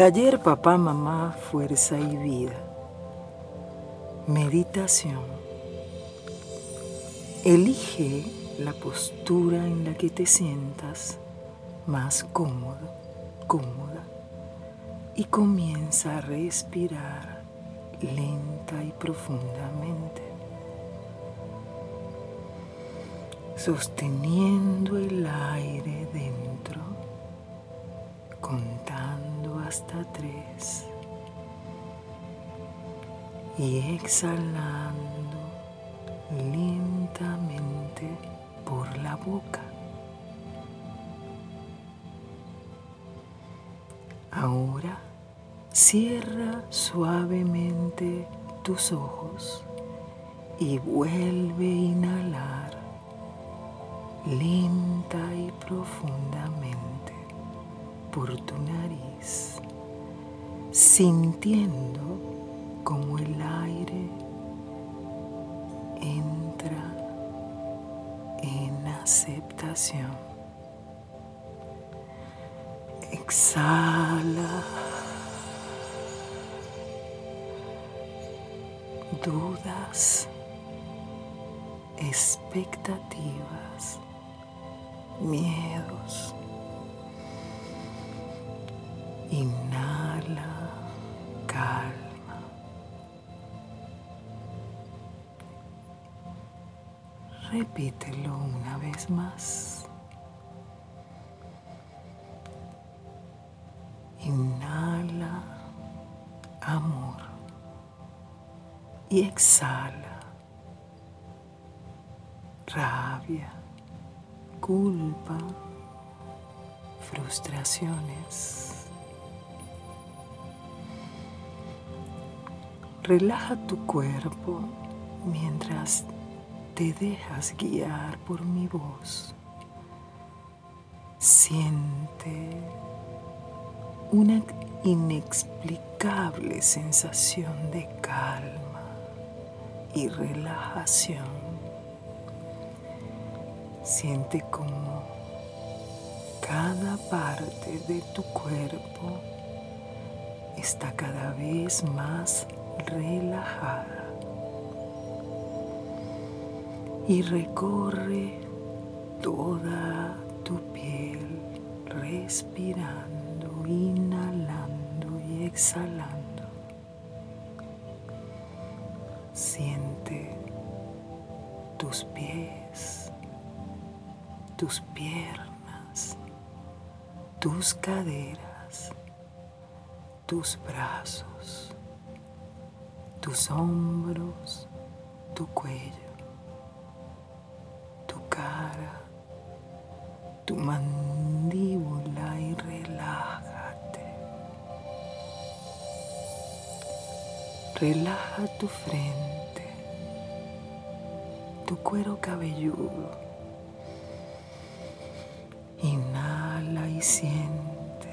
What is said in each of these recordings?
Taller Papá, Mamá, Fuerza y Vida. Meditación. Elige la postura en la que te sientas más cómodo, cómoda y comienza a respirar lenta y profundamente. Sosteniendo el aire dentro, contando hasta tres y exhalando lentamente por la boca. Ahora cierra suavemente tus ojos y vuelve a inhalar lenta y profundamente por tu nariz, sintiendo como el aire entra en aceptación. Exhala. Dudas, expectativas, miedos. Inhala, calma. Repítelo una vez más. Inhala amor y exhala rabia, culpa, frustraciones. Relaja tu cuerpo mientras te dejas guiar por mi voz. Siente una inexplicable sensación de calma y relajación. Siente como cada parte de tu cuerpo está cada vez más relajada y recorre toda tu piel respirando, inhalando y exhalando. Siente tus pies, tus piernas, tus caderas, tus brazos, tus hombros, tu cuello cara, tu mandíbula y relájate. Relaja tu frente, tu cuero cabelludo. Inhala y siente.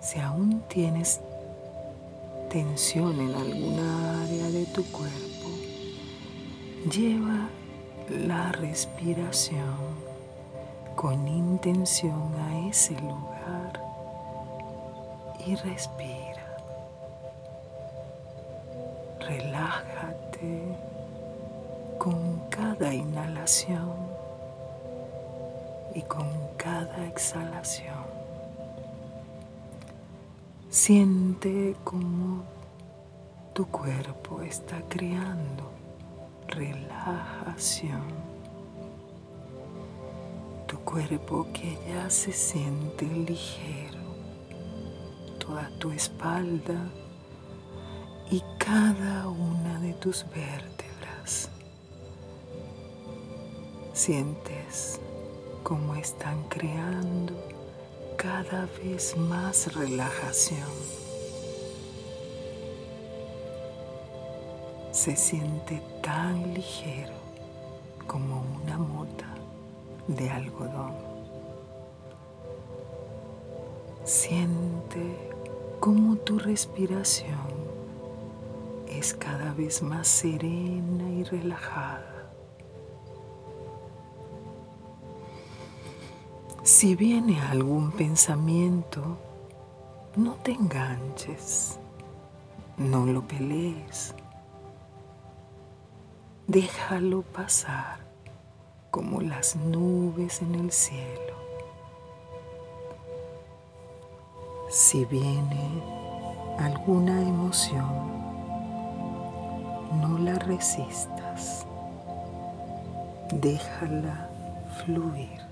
Si aún tienes tensión en alguna área de tu cuerpo, Lleva la respiración con intención a ese lugar y respira. Relájate con cada inhalación y con cada exhalación. Siente como tu cuerpo está creando relajación. Tu cuerpo que ya se siente ligero, toda tu espalda y cada una de tus vértebras. Sientes cómo están creando cada vez más relajación. se siente tan ligero como una mota de algodón. Siente cómo tu respiración es cada vez más serena y relajada. Si viene algún pensamiento, no te enganches, no lo pelees, déjalo pasar como las nubes en el cielo. Si viene alguna emoción, no la resistas, déjala fluir.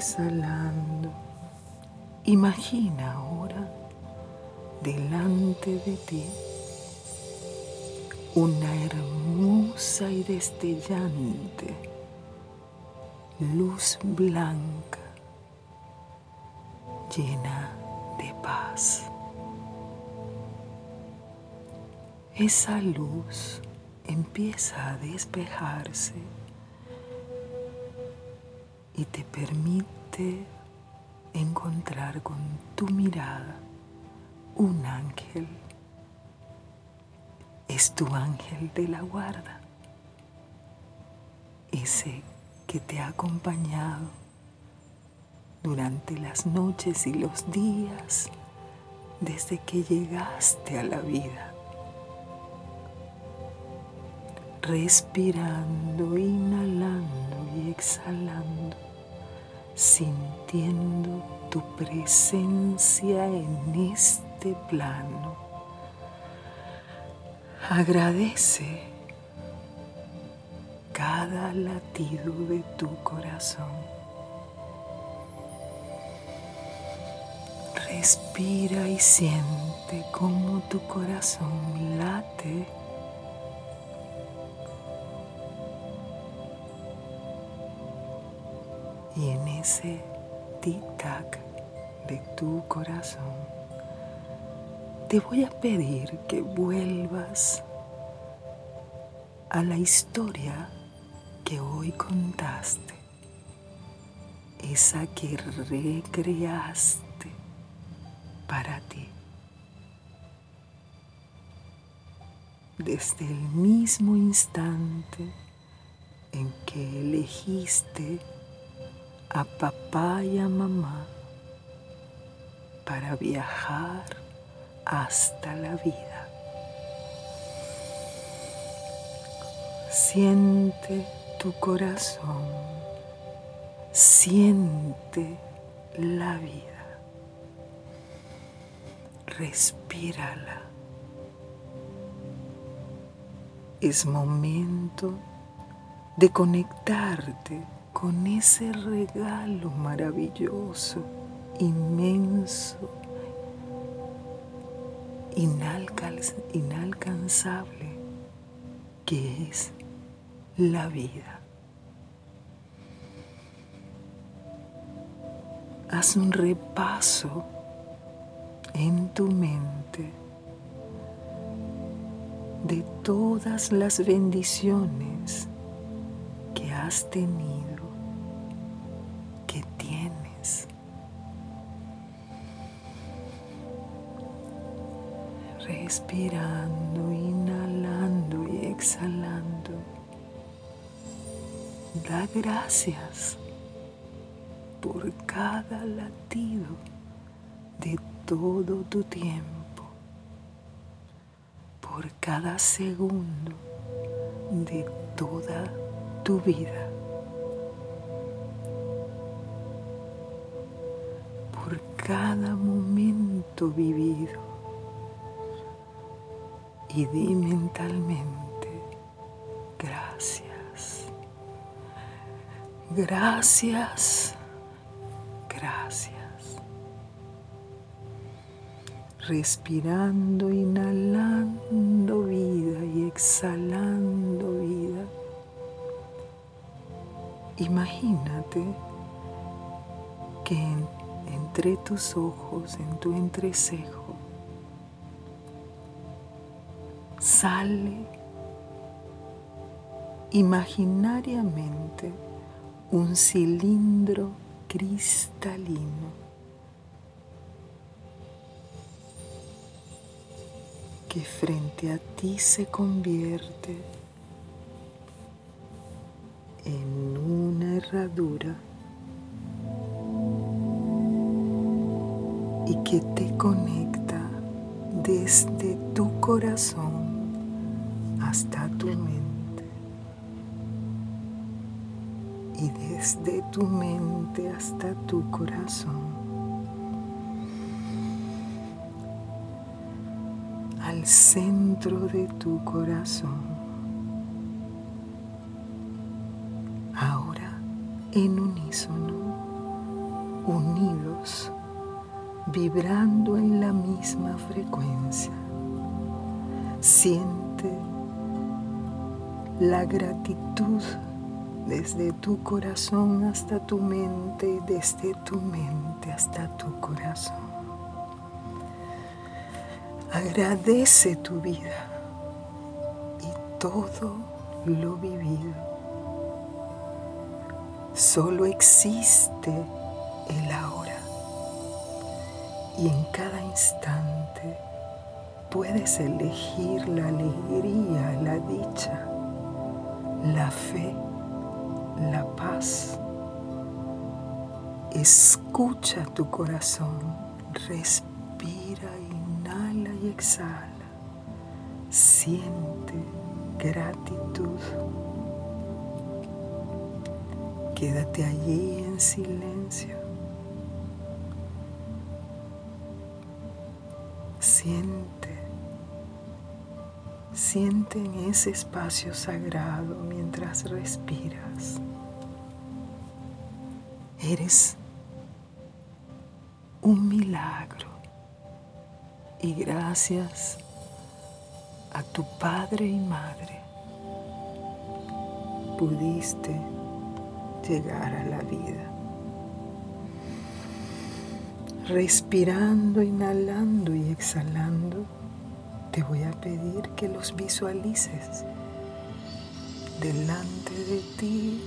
Exhalando, imagina ahora delante de ti una hermosa y destellante luz blanca llena de paz. Esa luz empieza a despejarse y te permite encontrar con tu mirada un ángel. Es tu ángel de la guarda, ese que te ha acompañado durante las noches y los días desde que llegaste a la vida. Respirando, inhalando y exhalando, sintiendo tu presencia en este plano Agradece cada latido de tu corazón. Respira y siente cómo tu corazón late. Y en ese tic-tac de tu corazón, te voy a pedir que vuelvas a la historia que hoy contaste, esa que recreaste para ti. Desde el mismo instante en que elegiste a papá y a mamá para viajar hasta la vida. Siente tu corazón, siente la vida, respírala. Es momento de conectarte con ese regalo maravilloso, inmenso inalcanzable que es la vida. Haz un repaso en tu mente de todas las bendiciones que has tenido respirando, inhalando y exhalando. Da gracias por cada latido de todo tu tiempo, por cada segundo de toda tu vida. por cada momento vivido y di mentalmente gracias, gracias, gracias. Respirando, inhalando vida y exhalando vida. Imagínate que entre tus ojos, en tu entrecejo, sale imaginariamente un cilindro cristalino. Que frente a ti se convierte en una herradura. Y que te conecta desde tu corazón hasta tu mente y desde tu mente hasta tu corazón. al centro de tu corazón. Ahora en unísono, unidos, vibrando en la misma frecuencia. Siente la gratitud desde tu corazón hasta tu mente, desde tu mente hasta tu corazón. Agradece tu vida y todo lo vivido. Solo existe el ahora y en cada instante puedes elegir la alegría, la dicha, la fe, la paz. Escucha tu corazón, respira inhala y exhala. Siente gratitud. Quédate allí en silencio. Siente, siente en ese espacio sagrado mientras respiras. Eres un milagro y gracias a tu padre y madre pudiste llegar a la vida. Respirando, inhalando y exhalando, te voy a pedir que los visualices delante de ti,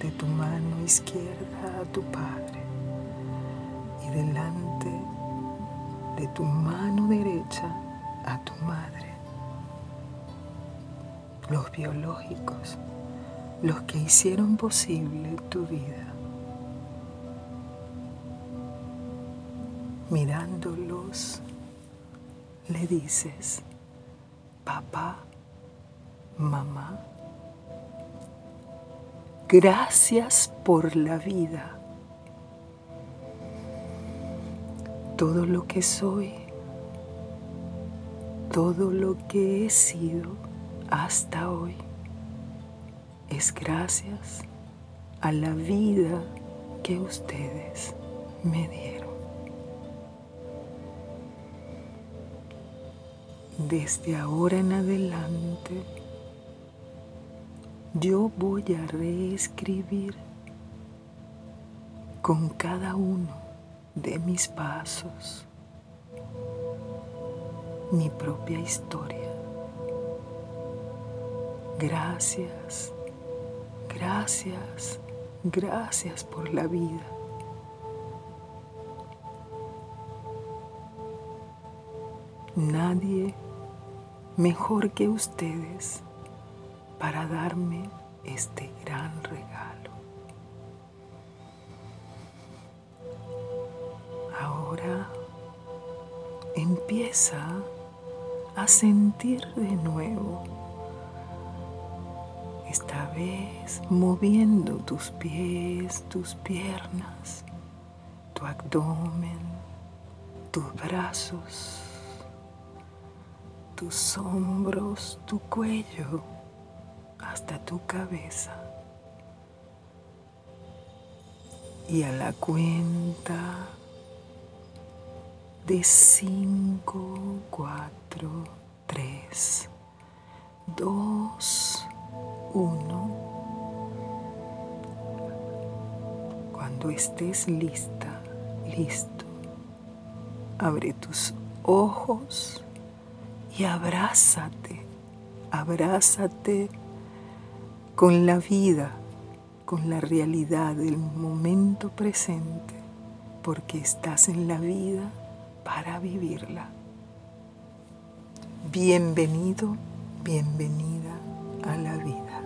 de tu mano izquierda a tu Padre y delante de tu mano derecha a tu madre. Los biológicos, los que hicieron posible tu vida. Mirándolos, le dices, papá, mamá, gracias por la vida. todo lo que soy, todo lo que he sido hasta hoy, es gracias a la vida que ustedes me dieron. Desde ahora en adelante, yo voy a reescribir con cada uno de mis pasos, mi propia historia. Gracias, gracias, gracias por la vida. Nadie mejor que ustedes para darme este gran regalo. empieza a sentir de nuevo. Esta vez moviendo tus pies, tus piernas, tu abdomen, tus brazos, tus hombros, tu cuello, hasta tu cabeza. Y a la cuenta de 5, 4, 3, 2, 1. Cuando estés lista, listo, abre tus ojos y abrázate, abrázate con la vida, con la realidad del momento presente, porque estás en la vida para vivirla. Bienvenido, bienvenida a la vida.